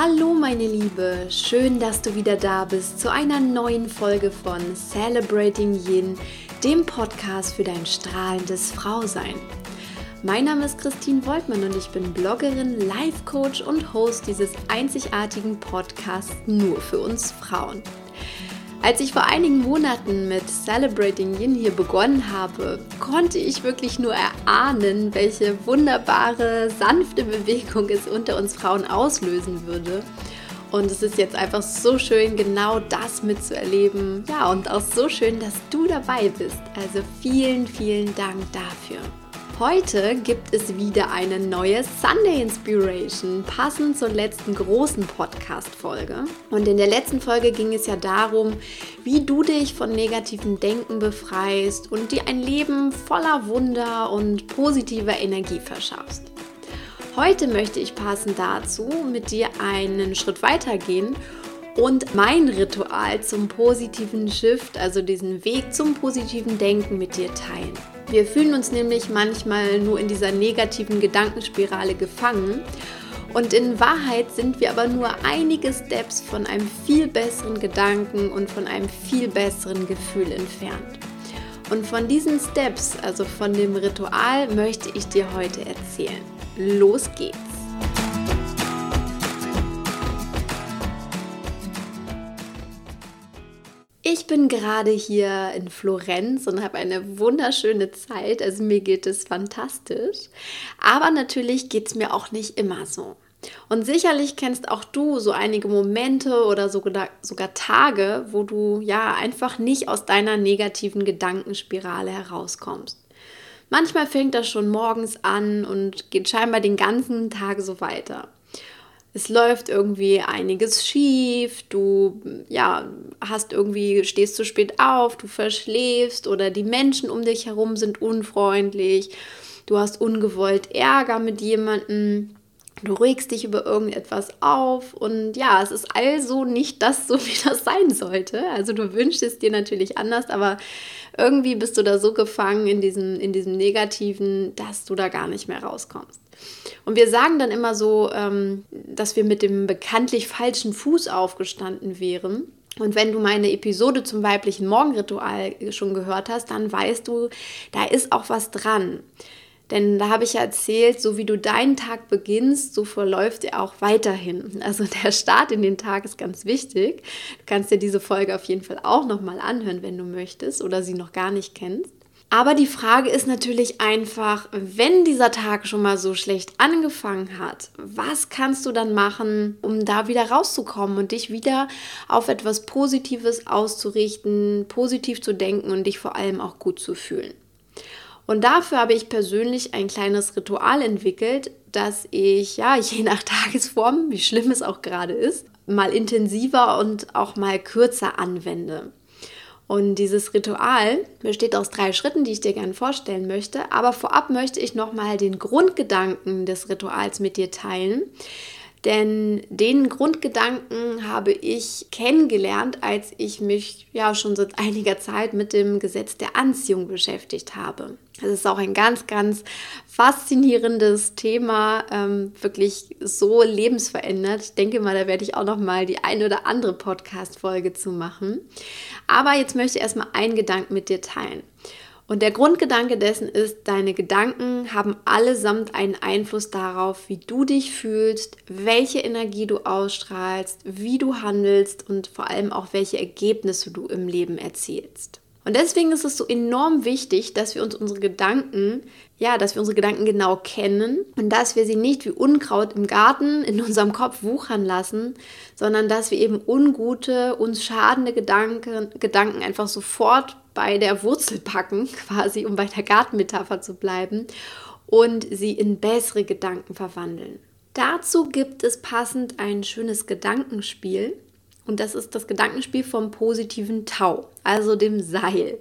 Hallo meine Liebe, schön, dass du wieder da bist zu einer neuen Folge von Celebrating Yin, dem Podcast für dein strahlendes Frausein. Mein Name ist Christine Woltmann und ich bin Bloggerin, Life Coach und Host dieses einzigartigen Podcasts nur für uns Frauen. Als ich vor einigen Monaten mit Celebrating Yin hier begonnen habe, konnte ich wirklich nur erahnen, welche wunderbare, sanfte Bewegung es unter uns Frauen auslösen würde. Und es ist jetzt einfach so schön, genau das mitzuerleben. Ja, und auch so schön, dass du dabei bist. Also vielen, vielen Dank dafür. Heute gibt es wieder eine neue Sunday Inspiration, passend zur letzten großen Podcast-Folge. Und in der letzten Folge ging es ja darum, wie du dich von negativem Denken befreist und dir ein Leben voller Wunder und positiver Energie verschaffst. Heute möchte ich passend dazu mit dir einen Schritt weiter gehen und mein Ritual zum positiven Shift, also diesen Weg zum positiven Denken mit dir teilen. Wir fühlen uns nämlich manchmal nur in dieser negativen Gedankenspirale gefangen. Und in Wahrheit sind wir aber nur einige Steps von einem viel besseren Gedanken und von einem viel besseren Gefühl entfernt. Und von diesen Steps, also von dem Ritual, möchte ich dir heute erzählen. Los geht's! Ich bin gerade hier in Florenz und habe eine wunderschöne Zeit. Also mir geht es fantastisch. Aber natürlich geht es mir auch nicht immer so. Und sicherlich kennst auch du so einige Momente oder sogar, Tage, wo du ja einfach nicht aus deiner negativen Gedankenspirale herauskommst. Manchmal fängt das schon morgens an und geht scheinbar den ganzen Tag so weiter es läuft irgendwie einiges schief, du ja, hast irgendwie stehst zu spät auf, du verschläfst oder die Menschen um dich herum sind unfreundlich. Du hast ungewollt Ärger mit jemandem. Du regst dich über irgendetwas auf und ja, es ist also nicht das so, wie das sein sollte. Also du wünschst es dir natürlich anders, aber irgendwie bist du da so gefangen in diesem, in diesem Negativen, dass du da gar nicht mehr rauskommst. Und wir sagen dann immer so, ähm, dass wir mit dem bekanntlich falschen Fuß aufgestanden wären. Und wenn du meine Episode zum weiblichen Morgenritual schon gehört hast, dann weißt du, da ist auch was dran. Denn da habe ich ja erzählt, so wie du deinen Tag beginnst, so verläuft er auch weiterhin. Also der Start in den Tag ist ganz wichtig. Du kannst dir diese Folge auf jeden Fall auch nochmal anhören, wenn du möchtest oder sie noch gar nicht kennst. Aber die Frage ist natürlich einfach, wenn dieser Tag schon mal so schlecht angefangen hat, was kannst du dann machen, um da wieder rauszukommen und dich wieder auf etwas Positives auszurichten, positiv zu denken und dich vor allem auch gut zu fühlen? Und dafür habe ich persönlich ein kleines Ritual entwickelt, das ich, ja, je nach Tagesform, wie schlimm es auch gerade ist, mal intensiver und auch mal kürzer anwende. Und dieses Ritual besteht aus drei Schritten, die ich dir gerne vorstellen möchte. Aber vorab möchte ich nochmal den Grundgedanken des Rituals mit dir teilen. Denn den Grundgedanken habe ich kennengelernt, als ich mich ja schon seit einiger Zeit mit dem Gesetz der Anziehung beschäftigt habe. Es ist auch ein ganz, ganz faszinierendes Thema, ähm, wirklich so lebensverändert. Ich denke mal, da werde ich auch noch mal die eine oder andere Podcast-Folge zu machen. Aber jetzt möchte ich erstmal einen Gedanken mit dir teilen. Und der Grundgedanke dessen ist, deine Gedanken haben allesamt einen Einfluss darauf, wie du dich fühlst, welche Energie du ausstrahlst, wie du handelst und vor allem auch welche Ergebnisse du im Leben erzielst. Und deswegen ist es so enorm wichtig, dass wir uns unsere Gedanken, ja, dass wir unsere Gedanken genau kennen und dass wir sie nicht wie Unkraut im Garten in unserem Kopf wuchern lassen, sondern dass wir eben ungute, uns schadende Gedanken, Gedanken einfach sofort bei der Wurzel packen, quasi, um bei der Gartenmetapher zu bleiben, und sie in bessere Gedanken verwandeln. Dazu gibt es passend ein schönes Gedankenspiel. Und das ist das Gedankenspiel vom positiven Tau, also dem Seil.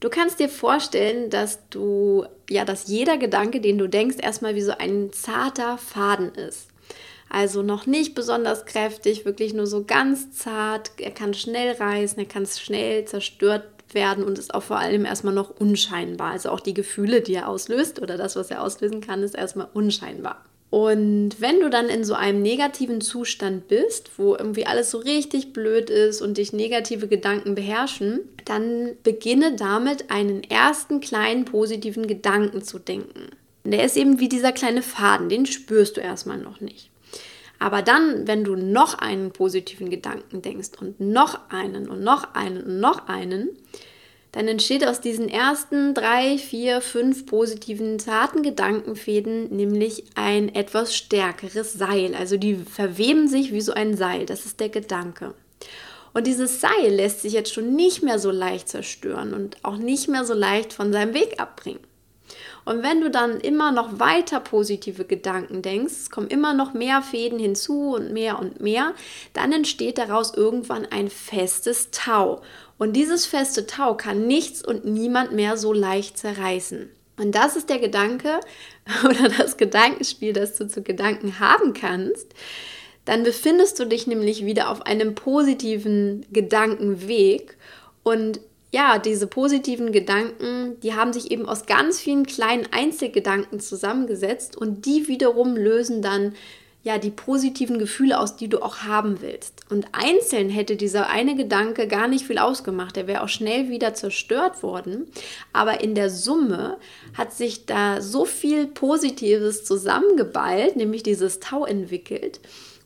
Du kannst dir vorstellen, dass du, ja, dass jeder Gedanke, den du denkst, erstmal wie so ein zarter Faden ist. Also noch nicht besonders kräftig, wirklich nur so ganz zart. Er kann schnell reißen, er kann schnell zerstört werden und ist auch vor allem erstmal noch unscheinbar. Also auch die Gefühle, die er auslöst oder das, was er auslösen kann, ist erstmal unscheinbar. Und wenn du dann in so einem negativen Zustand bist, wo irgendwie alles so richtig blöd ist und dich negative Gedanken beherrschen, dann beginne damit einen ersten kleinen positiven Gedanken zu denken. Der ist eben wie dieser kleine Faden, den spürst du erstmal noch nicht. Aber dann, wenn du noch einen positiven Gedanken denkst und noch einen und noch einen und noch einen, dann entsteht aus diesen ersten drei, vier, fünf positiven, zarten Gedankenfäden nämlich ein etwas stärkeres Seil. Also die verweben sich wie so ein Seil. Das ist der Gedanke. Und dieses Seil lässt sich jetzt schon nicht mehr so leicht zerstören und auch nicht mehr so leicht von seinem Weg abbringen. Und wenn du dann immer noch weiter positive Gedanken denkst, es kommen immer noch mehr Fäden hinzu und mehr und mehr, dann entsteht daraus irgendwann ein festes Tau. Und dieses feste Tau kann nichts und niemand mehr so leicht zerreißen. Und das ist der Gedanke oder das Gedankenspiel, das du zu Gedanken haben kannst. Dann befindest du dich nämlich wieder auf einem positiven Gedankenweg und ja, diese positiven Gedanken, die haben sich eben aus ganz vielen kleinen Einzelgedanken zusammengesetzt und die wiederum lösen dann ja die positiven Gefühle aus, die du auch haben willst. Und einzeln hätte dieser eine Gedanke gar nicht viel ausgemacht, der wäre auch schnell wieder zerstört worden, aber in der Summe hat sich da so viel Positives zusammengeballt, nämlich dieses Tau entwickelt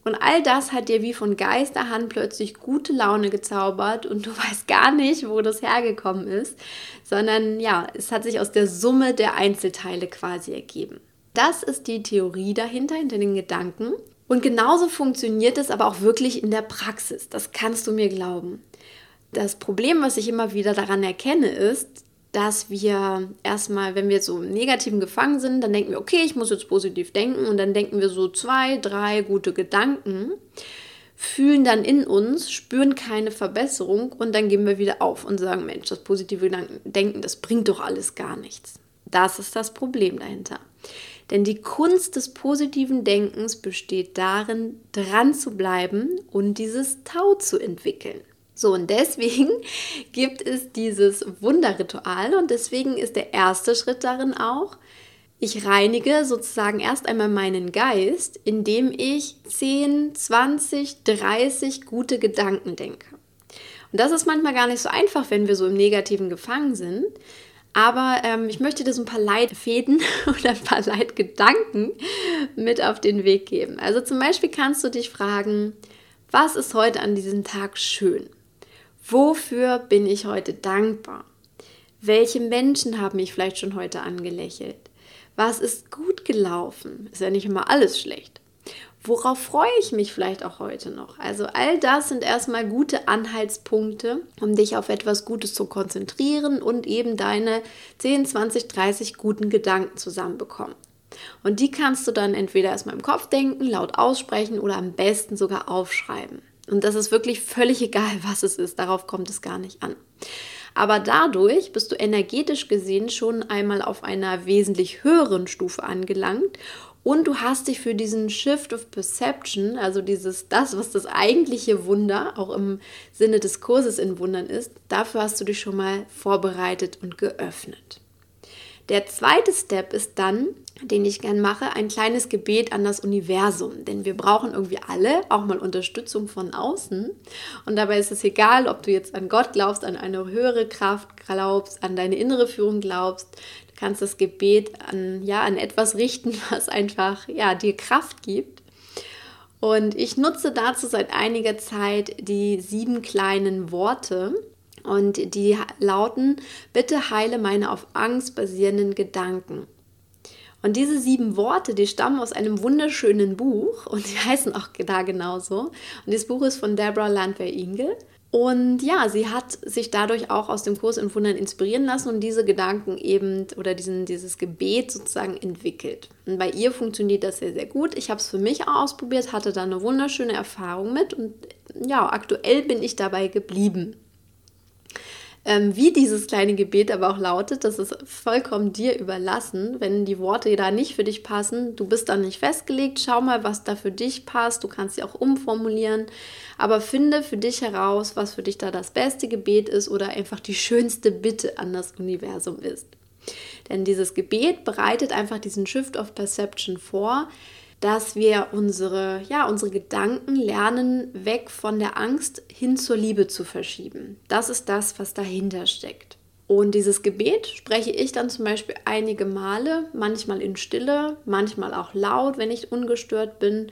und all das hat dir wie von Geisterhand plötzlich gute Laune gezaubert und du weißt gar nicht, wo das hergekommen ist, sondern ja, es hat sich aus der Summe der Einzelteile quasi ergeben. Das ist die Theorie dahinter, hinter den Gedanken. Und genauso funktioniert es aber auch wirklich in der Praxis. Das kannst du mir glauben. Das Problem, was ich immer wieder daran erkenne, ist, dass wir erstmal, wenn wir so im Negativen gefangen sind, dann denken wir, okay, ich muss jetzt positiv denken und dann denken wir so zwei, drei gute Gedanken, fühlen dann in uns, spüren keine Verbesserung und dann geben wir wieder auf und sagen, Mensch, das positive Denken, das bringt doch alles gar nichts. Das ist das Problem dahinter. Denn die Kunst des positiven Denkens besteht darin, dran zu bleiben und dieses Tau zu entwickeln. So, und deswegen gibt es dieses Wunderritual und deswegen ist der erste Schritt darin auch, ich reinige sozusagen erst einmal meinen Geist, indem ich 10, 20, 30 gute Gedanken denke. Und das ist manchmal gar nicht so einfach, wenn wir so im Negativen gefangen sind. Aber ähm, ich möchte dir so ein paar Leitfäden oder ein paar Leitgedanken mit auf den Weg geben. Also zum Beispiel kannst du dich fragen, was ist heute an diesem Tag schön? Wofür bin ich heute dankbar? Welche Menschen haben mich vielleicht schon heute angelächelt? Was ist gut gelaufen? Ist ja nicht immer alles schlecht. Worauf freue ich mich vielleicht auch heute noch? Also all das sind erstmal gute Anhaltspunkte, um dich auf etwas Gutes zu konzentrieren und eben deine 10, 20, 30 guten Gedanken zusammenbekommen. Und die kannst du dann entweder erstmal im Kopf denken, laut aussprechen oder am besten sogar aufschreiben. Und das ist wirklich völlig egal, was es ist. Darauf kommt es gar nicht an. Aber dadurch bist du energetisch gesehen schon einmal auf einer wesentlich höheren Stufe angelangt und du hast dich für diesen Shift of Perception, also dieses das, was das eigentliche Wunder auch im Sinne des Kurses in Wundern ist, dafür hast du dich schon mal vorbereitet und geöffnet. Der zweite Step ist dann, den ich gern mache, ein kleines Gebet an das Universum. Denn wir brauchen irgendwie alle auch mal Unterstützung von außen. Und dabei ist es egal, ob du jetzt an Gott glaubst, an eine höhere Kraft glaubst, an deine innere Führung glaubst. Du kannst das Gebet an, ja, an etwas richten, was einfach ja, dir Kraft gibt. Und ich nutze dazu seit einiger Zeit die sieben kleinen Worte, und die lauten, bitte heile meine auf Angst basierenden Gedanken. Und diese sieben Worte, die stammen aus einem wunderschönen Buch und die heißen auch da genauso. Und dieses Buch ist von Deborah Landwehr-Ingel. Und ja, sie hat sich dadurch auch aus dem Kurs in Wundern inspirieren lassen und diese Gedanken eben oder diesen, dieses Gebet sozusagen entwickelt. Und bei ihr funktioniert das sehr, sehr gut. Ich habe es für mich auch ausprobiert, hatte da eine wunderschöne Erfahrung mit und ja, aktuell bin ich dabei geblieben. Ähm, wie dieses kleine Gebet aber auch lautet, das ist vollkommen dir überlassen. Wenn die Worte da nicht für dich passen, du bist dann nicht festgelegt. Schau mal, was da für dich passt. Du kannst sie auch umformulieren. Aber finde für dich heraus, was für dich da das beste Gebet ist oder einfach die schönste Bitte an das Universum ist. Denn dieses Gebet bereitet einfach diesen Shift of Perception vor, dass wir unsere, ja, unsere Gedanken lernen, weg von der Angst hin zur Liebe zu verschieben. Das ist das, was dahinter steckt. Und dieses Gebet spreche ich dann zum Beispiel einige Male, manchmal in Stille, manchmal auch laut, wenn ich ungestört bin.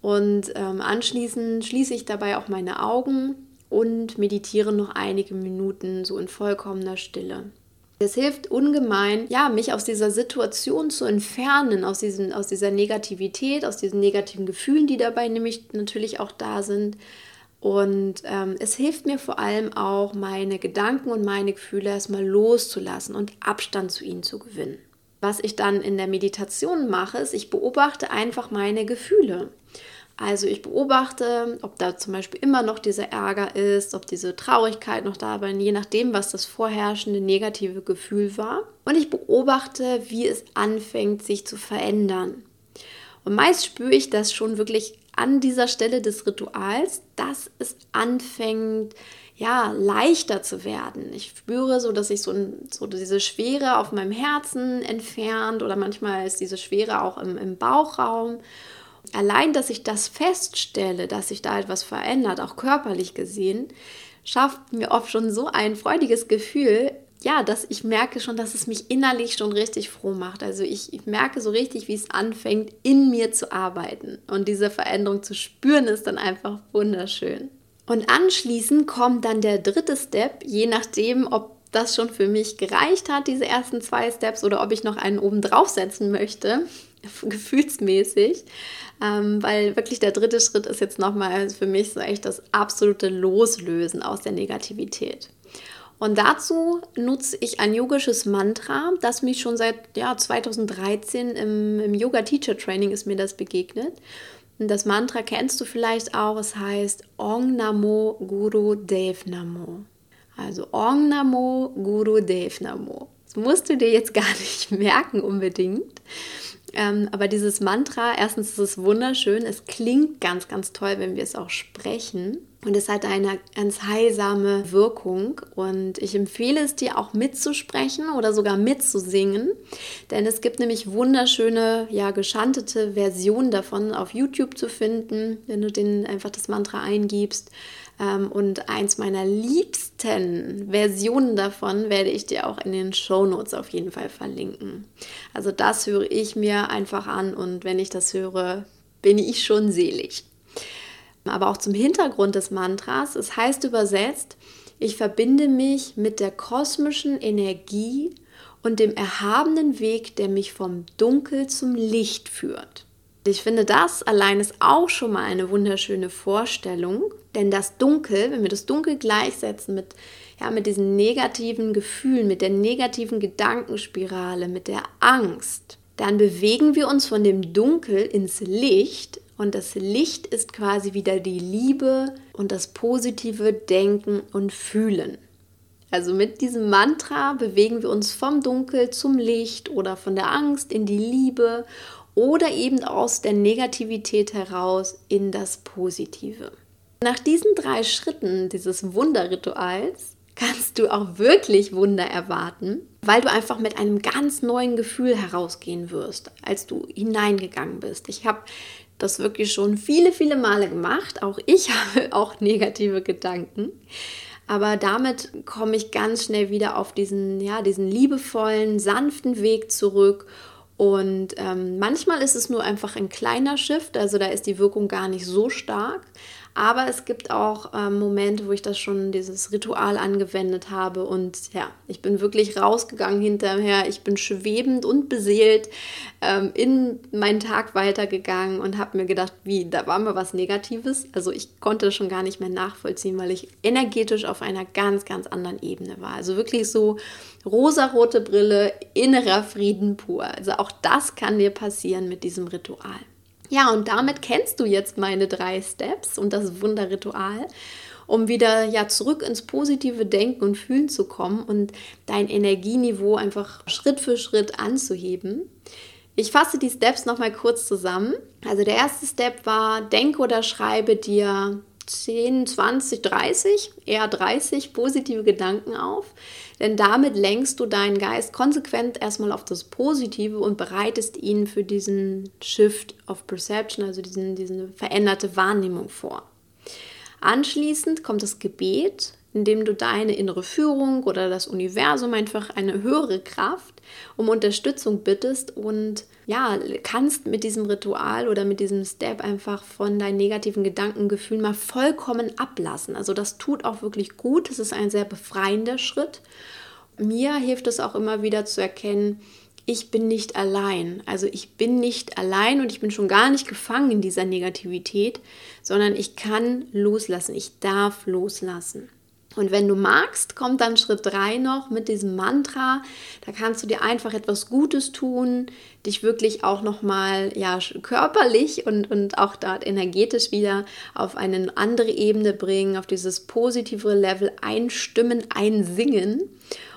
Und ähm, anschließend schließe ich dabei auch meine Augen und meditiere noch einige Minuten so in vollkommener Stille. Es hilft ungemein, ja, mich aus dieser Situation zu entfernen, aus, diesen, aus dieser Negativität, aus diesen negativen Gefühlen, die dabei nämlich natürlich auch da sind. Und ähm, es hilft mir vor allem auch, meine Gedanken und meine Gefühle erstmal loszulassen und Abstand zu ihnen zu gewinnen. Was ich dann in der Meditation mache, ist, ich beobachte einfach meine Gefühle. Also ich beobachte, ob da zum Beispiel immer noch dieser Ärger ist, ob diese Traurigkeit noch da war, je nachdem, was das vorherrschende negative Gefühl war. Und ich beobachte, wie es anfängt, sich zu verändern. Und meist spüre ich das schon wirklich an dieser Stelle des Rituals, dass es anfängt, ja, leichter zu werden. Ich spüre so, dass sich so, so diese Schwere auf meinem Herzen entfernt oder manchmal ist diese Schwere auch im, im Bauchraum allein, dass ich das feststelle, dass sich da etwas verändert, auch körperlich gesehen, schafft mir oft schon so ein freudiges Gefühl, ja, dass ich merke schon, dass es mich innerlich schon richtig froh macht. Also ich, ich, merke so richtig, wie es anfängt, in mir zu arbeiten. Und diese Veränderung zu spüren, ist dann einfach wunderschön. Und anschließend kommt dann der dritte Step, je nachdem, ob das schon für mich gereicht hat, diese ersten zwei Steps, oder ob ich noch einen oben draufsetzen möchte, gefühlsmäßig. Ähm, weil wirklich der dritte Schritt ist jetzt nochmal für mich so echt das absolute Loslösen aus der Negativität. Und dazu nutze ich ein yogisches Mantra, das mich schon seit ja, 2013 im, im Yoga Teacher Training ist mir das begegnet. Und das Mantra kennst du vielleicht auch, es heißt Ong Namo Guru Dev Namo. Also Ong Namo Guru Dev Namo. Das musst du dir jetzt gar nicht merken unbedingt. Ähm, aber dieses Mantra, erstens ist es wunderschön, es klingt ganz, ganz toll, wenn wir es auch sprechen. Und es hat eine ganz heilsame Wirkung. Und ich empfehle es dir auch mitzusprechen oder sogar mitzusingen. Denn es gibt nämlich wunderschöne, ja, geschantete Versionen davon auf YouTube zu finden, wenn du den einfach das Mantra eingibst. Ähm, und eins meiner liebsten Versionen davon werde ich dir auch in den Show Notes auf jeden Fall verlinken. Also das höre ich mir einfach an und wenn ich das höre, bin ich schon selig. Aber auch zum Hintergrund des Mantras, es heißt übersetzt, ich verbinde mich mit der kosmischen Energie und dem erhabenen Weg, der mich vom Dunkel zum Licht führt. Ich finde, das allein ist auch schon mal eine wunderschöne Vorstellung, denn das Dunkel, wenn wir das Dunkel gleichsetzen mit, ja, mit diesen negativen Gefühlen, mit der negativen Gedankenspirale, mit der Angst, dann bewegen wir uns von dem Dunkel ins Licht. Und das Licht ist quasi wieder die Liebe und das positive Denken und Fühlen. Also mit diesem Mantra bewegen wir uns vom Dunkel zum Licht oder von der Angst in die Liebe oder eben aus der Negativität heraus in das Positive. Nach diesen drei Schritten dieses Wunderrituals kannst du auch wirklich Wunder erwarten, weil du einfach mit einem ganz neuen Gefühl herausgehen wirst, als du hineingegangen bist. Ich habe das wirklich schon viele, viele Male gemacht. Auch ich habe auch negative Gedanken. Aber damit komme ich ganz schnell wieder auf diesen, ja, diesen liebevollen, sanften Weg zurück und ähm, manchmal ist es nur einfach ein kleiner Shift, also da ist die Wirkung gar nicht so stark. Aber es gibt auch ähm, Momente, wo ich das schon dieses Ritual angewendet habe und ja, ich bin wirklich rausgegangen hinterher. Ich bin schwebend und beseelt ähm, in meinen Tag weitergegangen und habe mir gedacht, wie, da war mal was Negatives. Also ich konnte das schon gar nicht mehr nachvollziehen, weil ich energetisch auf einer ganz, ganz anderen Ebene war. Also wirklich so rosarote Brille, innerer Frieden pur. Also auch das kann dir passieren mit diesem Ritual. Ja, und damit kennst du jetzt meine drei Steps und das Wunderritual, um wieder ja zurück ins positive Denken und Fühlen zu kommen und dein Energieniveau einfach Schritt für Schritt anzuheben. Ich fasse die Steps nochmal kurz zusammen. Also der erste Step war, denke oder schreibe dir 10, 20, 30, eher 30 positive Gedanken auf. Denn damit lenkst du deinen Geist konsequent erstmal auf das Positive und bereitest ihn für diesen Shift of Perception, also diesen, diese veränderte Wahrnehmung vor. Anschließend kommt das Gebet, indem du deine innere Führung oder das Universum einfach eine höhere Kraft um Unterstützung bittest und ja, kannst mit diesem Ritual oder mit diesem Step einfach von deinen negativen Gedankengefühlen mal vollkommen ablassen. Also das tut auch wirklich gut. Es ist ein sehr befreiender Schritt. Mir hilft es auch immer wieder zu erkennen, ich bin nicht allein. Also ich bin nicht allein und ich bin schon gar nicht gefangen in dieser Negativität, sondern ich kann loslassen. Ich darf loslassen. Und wenn du magst, kommt dann Schritt 3 noch mit diesem Mantra. Da kannst du dir einfach etwas Gutes tun, dich wirklich auch nochmal ja, körperlich und, und auch dort energetisch wieder auf eine andere Ebene bringen, auf dieses positive Level einstimmen, einsingen.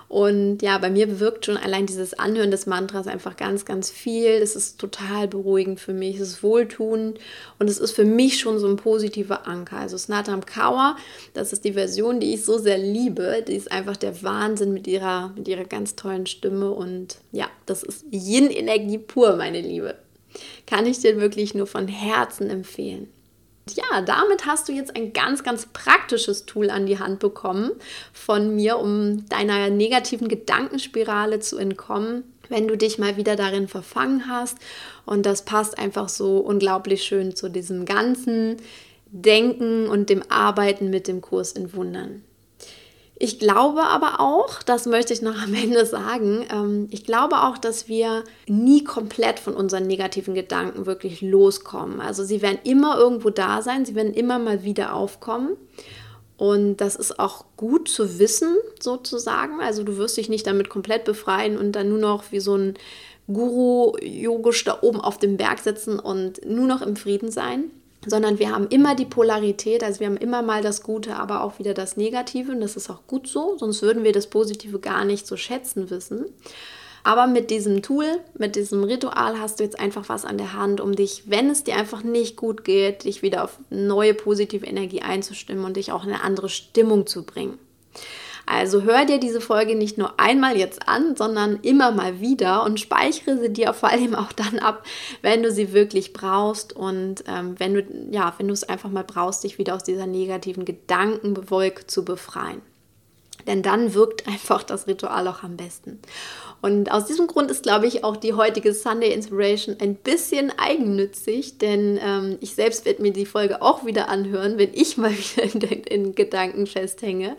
Und ja, bei mir bewirkt schon allein dieses Anhören des Mantras einfach ganz, ganz viel. Es ist total beruhigend für mich, es ist wohltuend und es ist für mich schon so ein positiver Anker. Also Snatam Kaur, das ist die Version, die ich so sehr liebe. Die ist einfach der Wahnsinn mit ihrer, mit ihrer ganz tollen Stimme und ja, das ist Yin-Energie pur, meine Liebe. Kann ich dir wirklich nur von Herzen empfehlen ja, damit hast du jetzt ein ganz, ganz praktisches Tool an die Hand bekommen von mir, um deiner negativen Gedankenspirale zu entkommen, wenn du dich mal wieder darin verfangen hast. Und das passt einfach so unglaublich schön zu diesem ganzen Denken und dem Arbeiten mit dem Kurs in Wundern. Ich glaube aber auch, das möchte ich noch am Ende sagen, ähm, ich glaube auch, dass wir nie komplett von unseren negativen Gedanken wirklich loskommen. Also sie werden immer irgendwo da sein, sie werden immer mal wieder aufkommen. Und das ist auch gut zu wissen, sozusagen. Also du wirst dich nicht damit komplett befreien und dann nur noch wie so ein Guru-Yogisch da oben auf dem Berg sitzen und nur noch im Frieden sein sondern wir haben immer die Polarität, also wir haben immer mal das Gute, aber auch wieder das Negative und das ist auch gut so, sonst würden wir das Positive gar nicht so schätzen wissen. Aber mit diesem Tool, mit diesem Ritual hast du jetzt einfach was an der Hand, um dich, wenn es dir einfach nicht gut geht, dich wieder auf neue positive Energie einzustimmen und dich auch in eine andere Stimmung zu bringen. Also hör dir diese Folge nicht nur einmal jetzt an, sondern immer mal wieder und speichere sie dir vor allem auch dann ab, wenn du sie wirklich brauchst und ähm, wenn du ja, wenn du es einfach mal brauchst, dich wieder aus dieser negativen Gedankenwolke zu befreien. Denn dann wirkt einfach das Ritual auch am besten. Und aus diesem Grund ist, glaube ich, auch die heutige Sunday Inspiration ein bisschen eigennützig, denn ähm, ich selbst werde mir die Folge auch wieder anhören, wenn ich mal wieder in, in Gedanken festhänge.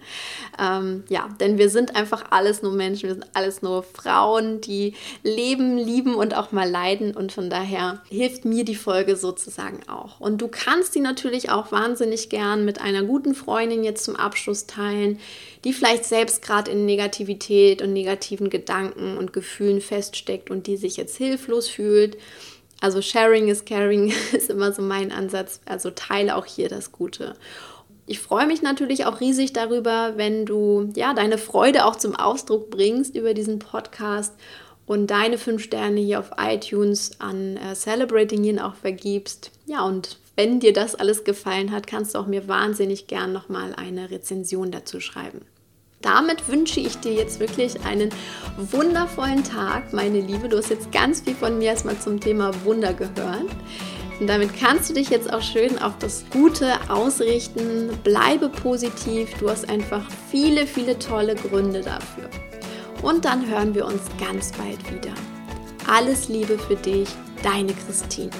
Ähm, ja, denn wir sind einfach alles nur Menschen, wir sind alles nur Frauen, die leben, lieben und auch mal leiden. Und von daher hilft mir die Folge sozusagen auch. Und du kannst die natürlich auch wahnsinnig gern mit einer guten Freundin jetzt zum Abschluss teilen, die vielleicht selbst gerade in Negativität und negativen Gedanken und Gefühlen feststeckt und die sich jetzt hilflos fühlt. Also Sharing is Caring ist immer so mein Ansatz. Also teile auch hier das Gute. Ich freue mich natürlich auch riesig darüber, wenn du ja deine Freude auch zum Ausdruck bringst über diesen Podcast und deine fünf Sterne hier auf iTunes an äh, Celebrating Yin auch vergibst. Ja, und wenn dir das alles gefallen hat, kannst du auch mir wahnsinnig gern nochmal eine Rezension dazu schreiben. Damit wünsche ich dir jetzt wirklich einen wundervollen Tag, meine Liebe. Du hast jetzt ganz viel von mir erstmal zum Thema Wunder gehört. Und damit kannst du dich jetzt auch schön auf das Gute ausrichten. Bleibe positiv. Du hast einfach viele, viele tolle Gründe dafür. Und dann hören wir uns ganz bald wieder. Alles Liebe für dich, deine Christine.